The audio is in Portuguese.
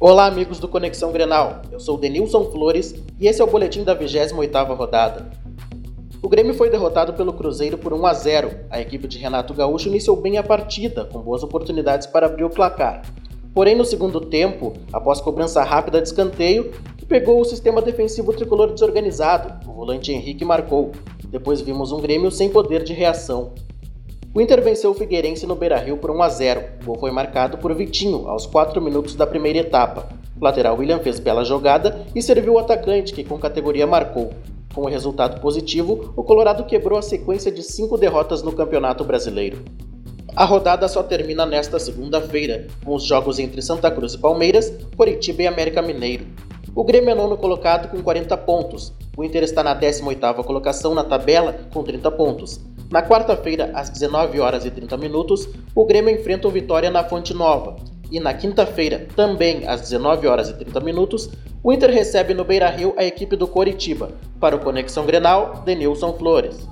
Olá, amigos do Conexão Grenal. Eu sou Denilson Flores e esse é o boletim da 28ª rodada. O Grêmio foi derrotado pelo Cruzeiro por 1 a 0. A equipe de Renato Gaúcho iniciou bem a partida, com boas oportunidades para abrir o placar. Porém, no segundo tempo, após cobrança rápida de escanteio, que pegou o sistema defensivo tricolor desorganizado, o volante Henrique marcou. Depois vimos um Grêmio sem poder de reação. O Inter venceu o Figueirense no Beira-Rio por 1 a 0. O gol foi marcado por Vitinho aos 4 minutos da primeira etapa. O lateral William fez bela jogada e serviu o atacante, que com categoria marcou. Com o resultado positivo, o Colorado quebrou a sequência de cinco derrotas no Campeonato Brasileiro. A rodada só termina nesta segunda-feira, com os jogos entre Santa Cruz e Palmeiras, Coritiba e América Mineiro. O Grêmio é nono colocado com 40 pontos. O Inter está na 18ª colocação na tabela com 30 pontos. Na quarta-feira, às 19 horas e 30 minutos, o Grêmio enfrenta o Vitória na Fonte Nova. E na quinta-feira, também às 19 horas e 30 minutos, o Inter recebe no Beira-Rio a equipe do Coritiba. Para o Conexão Grenal, Denilson Flores.